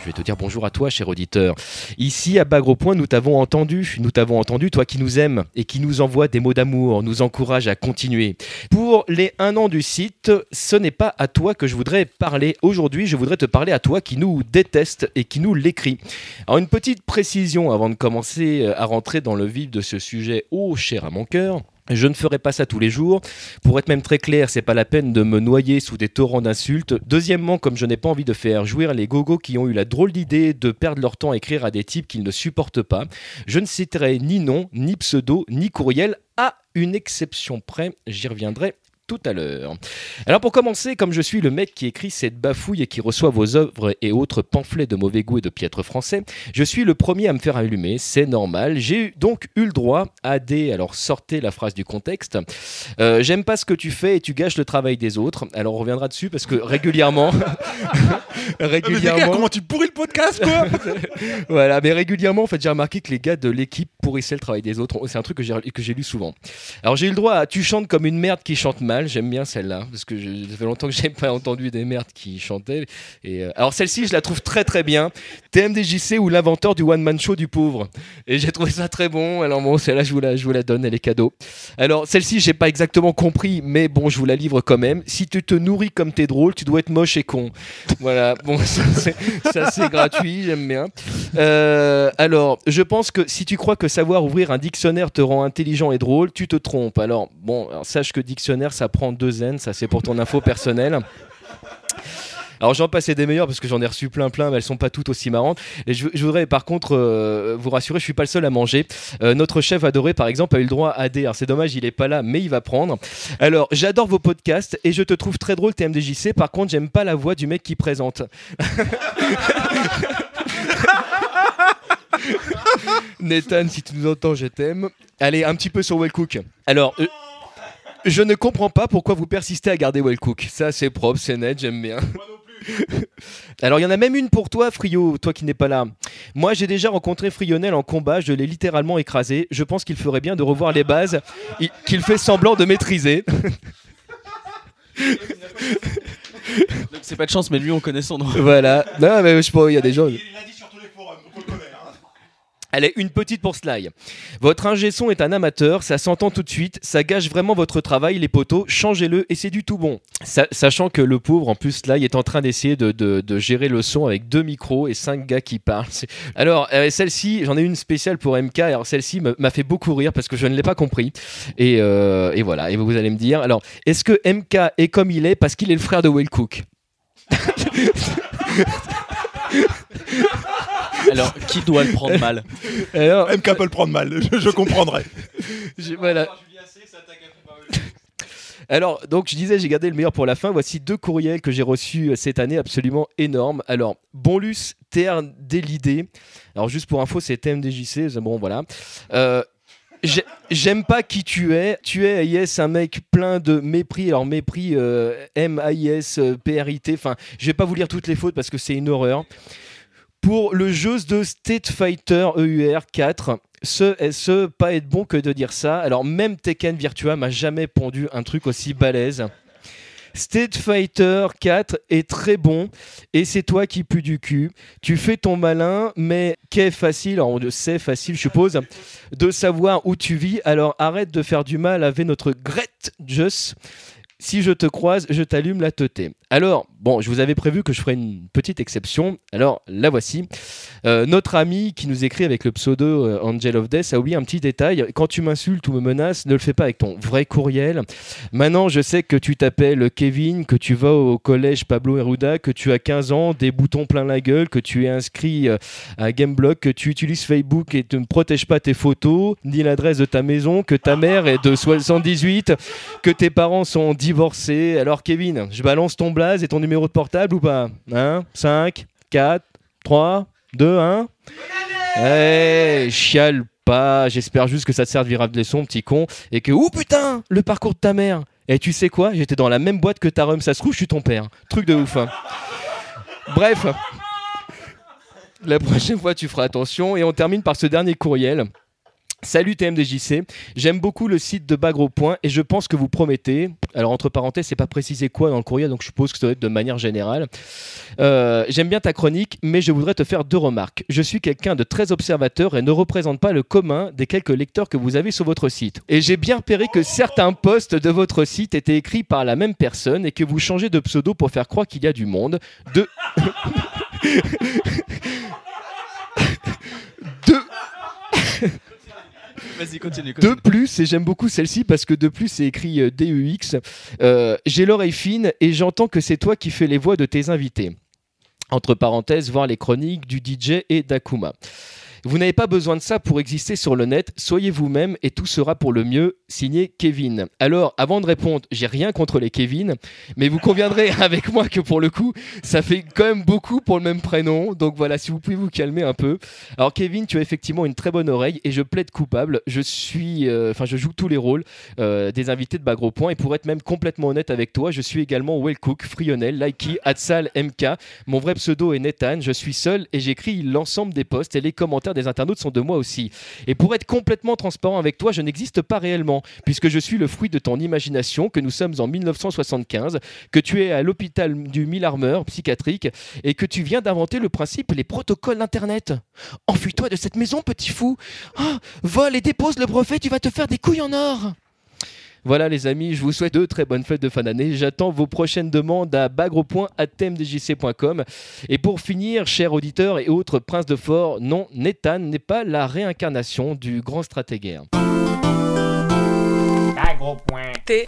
Je vais te dire bonjour à toi, cher auditeur. Ici, à Bagro Point, nous t'avons entendu. Nous t'avons entendu, toi qui nous aimes et qui nous envoie des mots d'amour, nous encourage à continuer. Pour les un an du site, ce n'est pas à toi que je voudrais parler. Aujourd'hui, je voudrais te parler à toi qui nous déteste et qui nous l'écrit. Alors, une petite précision avant de commencer à rentrer dans le vif de ce sujet, ô cher à mon cœur. Je ne ferai pas ça tous les jours. Pour être même très clair, c'est pas la peine de me noyer sous des torrents d'insultes. Deuxièmement, comme je n'ai pas envie de faire jouir les gogos qui ont eu la drôle d'idée de perdre leur temps à écrire à des types qu'ils ne supportent pas, je ne citerai ni nom, ni pseudo, ni courriel, à une exception près, j'y reviendrai tout à l'heure. Alors pour commencer, comme je suis le mec qui écrit cette bafouille et qui reçoit vos œuvres et autres pamphlets de mauvais goût et de piètre français, je suis le premier à me faire allumer, c'est normal. J'ai donc eu le droit à des... Alors sortez la phrase du contexte. Euh, J'aime pas ce que tu fais et tu gâches le travail des autres. Alors on reviendra dessus parce que régulièrement... régulièrement... Mais comment tu pourris le podcast quoi Voilà, mais régulièrement en fait j'ai remarqué que les gars de l'équipe pourrissaient le travail des autres. C'est un truc que j'ai lu souvent. Alors j'ai eu le droit à tu chantes comme une merde qui chante mal j'aime bien celle-là, parce que ça fait longtemps que j'ai pas entendu des merdes qui chantaient. Et, euh, alors celle-ci, je la trouve très très bien. TMDJC ou l'inventeur du one-man show du pauvre. Et j'ai trouvé ça très bon. Alors bon, celle-là, je, vous la, je vous la donne, elle est cadeau. Alors celle-ci, j'ai pas exactement compris, mais bon, je vous la livre quand même. Si tu te nourris comme t'es drôle, tu dois être moche et con. Voilà, bon, ça c'est gratuit, j'aime bien. Euh, alors, je pense que si tu crois que savoir ouvrir un dictionnaire te rend intelligent et drôle, tu te trompes. Alors, bon, sache que dictionnaire, ça prend deux N, ça c'est pour ton info personnelle. Alors j'en passais des meilleurs parce que j'en ai reçu plein plein, mais elles sont pas toutes aussi marrantes. Et je, voudrais par contre euh, vous rassurer, je suis pas le seul à manger. Euh, notre chef adoré par exemple a eu le droit à D. C'est dommage, il est pas là, mais il va prendre. Alors j'adore vos podcasts et je te trouve très drôle TMDJC. Par contre j'aime pas la voix du mec qui présente. Nathan, si tu nous entends, je t'aime. Allez, un petit peu sur Wellcook. Alors, euh, je ne comprends pas pourquoi vous persistez à garder Wellcook. Ça, c'est propre, c'est net, j'aime bien. Alors il y en a même une pour toi, Frio, toi qui n'es pas là. Moi j'ai déjà rencontré Frionel en combat, je l'ai littéralement écrasé. Je pense qu'il ferait bien de revoir les bases qu'il fait semblant de maîtriser. c'est pas de chance, mais lui on connaît son nom. Voilà. Non mais je sais pas, il y a des gens. Allez, une petite pour Sly. Votre ingé son est un amateur, ça s'entend tout de suite, ça gâche vraiment votre travail, les poteaux, changez-le et c'est du tout bon. sachant que le pauvre, en plus, Sly est en train d'essayer de, gérer le son avec deux micros et cinq gars qui parlent. Alors, euh, celle-ci, j'en ai une spéciale pour MK, alors celle-ci m'a fait beaucoup rire parce que je ne l'ai pas compris. Et, euh, et, voilà, et vous allez me dire, alors, est-ce que MK est comme il est parce qu'il est le frère de Will Cook? Alors, qui doit le prendre mal Alors, MK peut le prendre mal, je, comprendrai. voilà. Alors, donc je disais, j'ai gardé le meilleur pour la fin. Voici deux courriels que j'ai reçus euh, cette année absolument énormes. Alors, Bonlus Terre l'idée. Alors, juste pour info, c'est TMDJC. Bon, voilà. Euh, j'aime pas qui tu es. Tu es AIS, un mec plein de mépris. Alors, mépris euh, M-A-I-S, P-R-I-T. Enfin, je vais pas vous lire toutes les fautes parce que c'est une horreur pour le jeu de State Fighter EUR 4. Ce, ce pas être bon que de dire ça. Alors même Tekken Virtua m'a jamais pondu un truc aussi balèze. State Fighter 4 est très bon et c'est toi qui pues du cul. Tu fais ton malin, mais qu'est facile, alors c'est facile, je suppose, de savoir où tu vis. Alors arrête de faire du mal avec notre Gret Just. Si je te croise, je t'allume la teuté. Alors, bon, je vous avais prévu que je ferais une petite exception. Alors, la voici. Euh, notre ami qui nous écrit avec le pseudo euh, Angel of Death a oublié un petit détail. Quand tu m'insultes ou me menaces, ne le fais pas avec ton vrai courriel. Maintenant, je sais que tu t'appelles Kevin, que tu vas au collège Pablo Eruda, que tu as 15 ans, des boutons plein la gueule, que tu es inscrit euh, à Gameblock, que tu utilises Facebook et tu ne protèges pas tes photos, ni l'adresse de ta maison, que ta mère est de 78, que tes parents sont Alors, Kevin, je balance ton et ton numéro de portable ou pas? 1, 5, 4, 3, 2, 1 Eh, chiale pas, j'espère juste que ça te servira de leçon, petit con, et que, oh putain, le parcours de ta mère Et tu sais quoi? J'étais dans la même boîte que ta rhum, ça se trouve, je suis ton père. Truc de ouf. Hein. Bref, la prochaine fois, tu feras attention, et on termine par ce dernier courriel. Salut TMDJC, j'aime beaucoup le site de Bagro Point et je pense que vous promettez, alors entre parenthèses, c'est pas précisé quoi dans le courrier, donc je suppose que ça doit être de manière générale. Euh, j'aime bien ta chronique, mais je voudrais te faire deux remarques. Je suis quelqu'un de très observateur et ne représente pas le commun des quelques lecteurs que vous avez sur votre site. Et j'ai bien repéré que certains posts de votre site étaient écrits par la même personne et que vous changez de pseudo pour faire croire qu'il y a du monde. De... Vas-y, continue, De plus, et j'aime beaucoup celle-ci parce que de plus c'est écrit euh, DEX, euh, j'ai l'oreille fine et j'entends que c'est toi qui fais les voix de tes invités. Entre parenthèses, voir les chroniques du DJ et d'Akuma. Vous n'avez pas besoin de ça pour exister sur le net, soyez vous-même et tout sera pour le mieux. Signé Kevin. Alors, avant de répondre, j'ai rien contre les Kevin, mais vous conviendrez avec moi que pour le coup, ça fait quand même beaucoup pour le même prénom. Donc voilà, si vous pouvez vous calmer un peu. Alors Kevin, tu as effectivement une très bonne oreille et je plaide coupable. Je suis, euh, enfin, je joue tous les rôles euh, des invités de Bagro Point et pour être même complètement honnête avec toi, je suis également Wellcook, Frionel, Likey, Atsal, MK. Mon vrai pseudo est Nathan. Je suis seul et j'écris l'ensemble des posts et les commentaires des internautes sont de moi aussi. Et pour être complètement transparent avec toi, je n'existe pas réellement puisque je suis le fruit de ton imagination, que nous sommes en 1975, que tu es à l'hôpital du Millarmer psychiatrique et que tu viens d'inventer le principe les protocoles d'Internet. Enfuis-toi de cette maison, petit fou. Oh, vole et dépose le brevet, tu vas te faire des couilles en or. Voilà les amis, je vous souhaite de très bonnes fêtes de fin d'année. J'attends vos prochaines demandes à bagrepoint.tmdjc.com. Et pour finir, chers auditeurs et autres princes de fort, non, Nathan n'est pas la réincarnation du grand stratégaire. T